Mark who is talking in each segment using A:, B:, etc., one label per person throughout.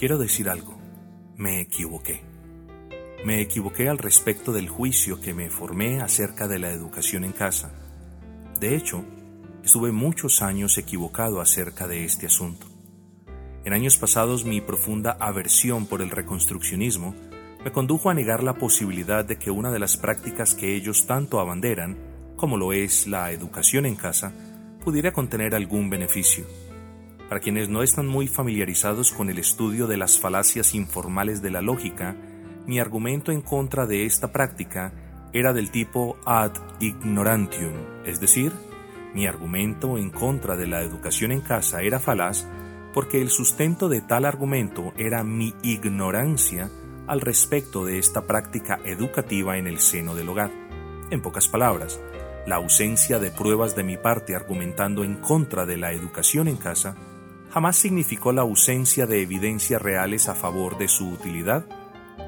A: Quiero decir algo. Me equivoqué. Me equivoqué al respecto del juicio que me formé acerca de la educación en casa. De hecho, estuve muchos años equivocado acerca de este asunto. En años pasados mi profunda aversión por el reconstruccionismo me condujo a negar la posibilidad de que una de las prácticas que ellos tanto abanderan, como lo es la educación en casa, pudiera contener algún beneficio. Para quienes no están muy familiarizados con el estudio de las falacias informales de la lógica, mi argumento en contra de esta práctica era del tipo ad ignorantium, es decir, mi argumento en contra de la educación en casa era falaz porque el sustento de tal argumento era mi ignorancia al respecto de esta práctica educativa en el seno del hogar. En pocas palabras, la ausencia de pruebas de mi parte argumentando en contra de la educación en casa jamás significó la ausencia de evidencias reales a favor de su utilidad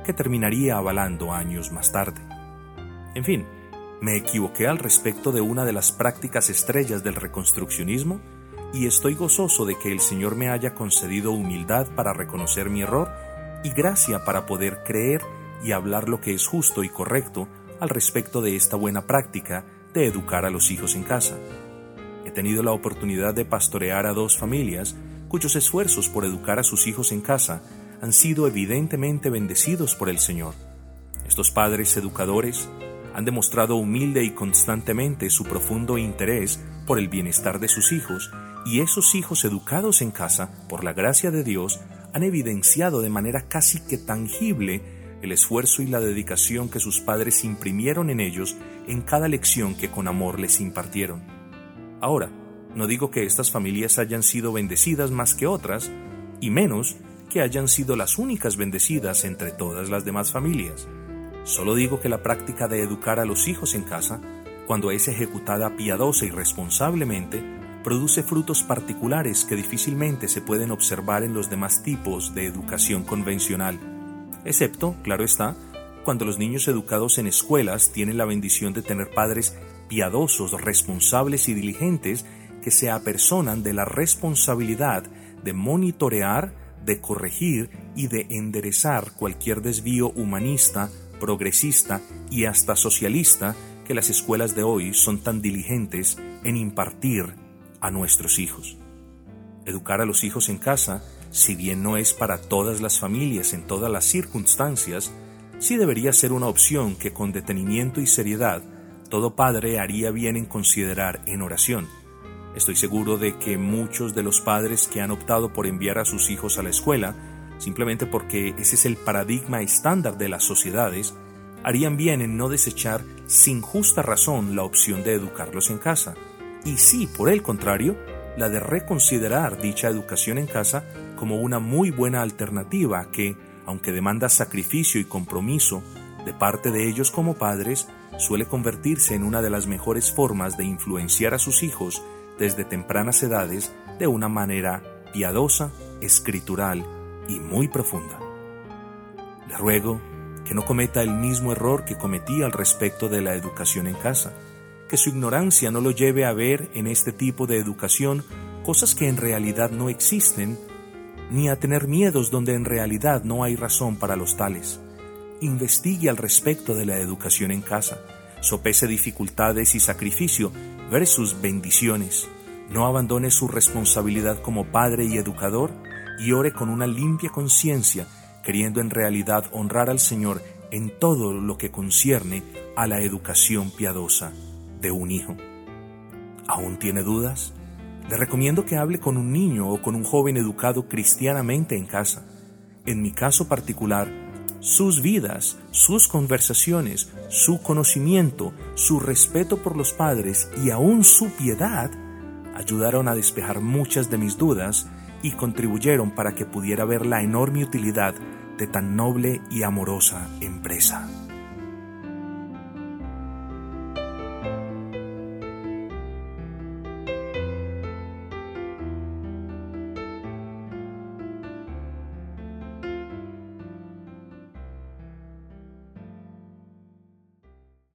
A: que terminaría avalando años más tarde. En fin, me equivoqué al respecto de una de las prácticas estrellas del reconstruccionismo y estoy gozoso de que el Señor me haya concedido humildad para reconocer mi error y gracia para poder creer y hablar lo que es justo y correcto al respecto de esta buena práctica de educar a los hijos en casa. He tenido la oportunidad de pastorear a dos familias cuyos esfuerzos por educar a sus hijos en casa han sido evidentemente bendecidos por el Señor. Estos padres educadores han demostrado humilde y constantemente su profundo interés por el bienestar de sus hijos y esos hijos educados en casa, por la gracia de Dios, han evidenciado de manera casi que tangible el esfuerzo y la dedicación que sus padres imprimieron en ellos en cada lección que con amor les impartieron. Ahora, no digo que estas familias hayan sido bendecidas más que otras, y menos que hayan sido las únicas bendecidas entre todas las demás familias. Solo digo que la práctica de educar a los hijos en casa, cuando es ejecutada piadosa y responsablemente, produce frutos particulares que difícilmente se pueden observar en los demás tipos de educación convencional, excepto, claro está, cuando los niños educados en escuelas tienen la bendición de tener padres piadosos, responsables y diligentes que se apersonan de la responsabilidad de monitorear, de corregir y de enderezar cualquier desvío humanista, progresista y hasta socialista que las escuelas de hoy son tan diligentes en impartir a nuestros hijos. Educar a los hijos en casa, si bien no es para todas las familias en todas las circunstancias, sí debería ser una opción que con detenimiento y seriedad todo padre haría bien en considerar en oración. Estoy seguro de que muchos de los padres que han optado por enviar a sus hijos a la escuela, simplemente porque ese es el paradigma estándar de las sociedades, harían bien en no desechar sin justa razón la opción de educarlos en casa. Y sí, por el contrario, la de reconsiderar dicha educación en casa como una muy buena alternativa que, aunque demanda sacrificio y compromiso de parte de ellos como padres, suele convertirse en una de las mejores formas de influenciar a sus hijos desde tempranas edades de una manera piadosa, escritural y muy profunda. Le ruego que no cometa el mismo error que cometí al respecto de la educación en casa que su ignorancia no lo lleve a ver en este tipo de educación cosas que en realidad no existen, ni a tener miedos donde en realidad no hay razón para los tales. Investigue al respecto de la educación en casa, sopese dificultades y sacrificio versus bendiciones. No abandone su responsabilidad como padre y educador y ore con una limpia conciencia, queriendo en realidad honrar al Señor en todo lo que concierne a la educación piadosa de un hijo. ¿Aún tiene dudas? Le recomiendo que hable con un niño o con un joven educado cristianamente en casa. En mi caso particular, sus vidas, sus conversaciones, su conocimiento, su respeto por los padres y aún su piedad ayudaron a despejar muchas de mis dudas y contribuyeron para que pudiera ver la enorme utilidad de tan noble y amorosa empresa.